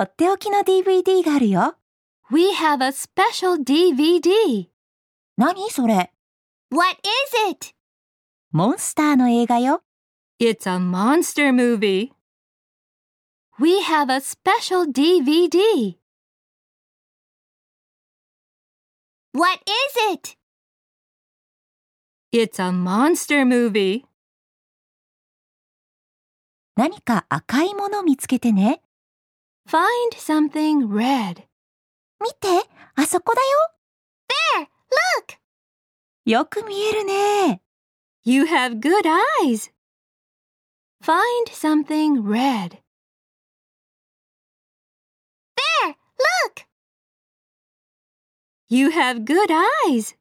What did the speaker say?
とっておきの DVD があるよ。We have a special DVD. 何それ What is it? モンスターの映画よ。It's a monster movie. We have a special DVD. What is it? It's a monster movie. 何か赤いもの見つけてね。Find something red. 見て、あそこだ There! Look! よ。よく見えるね。 You have good eyes. Find something red. There! Look! You have good eyes.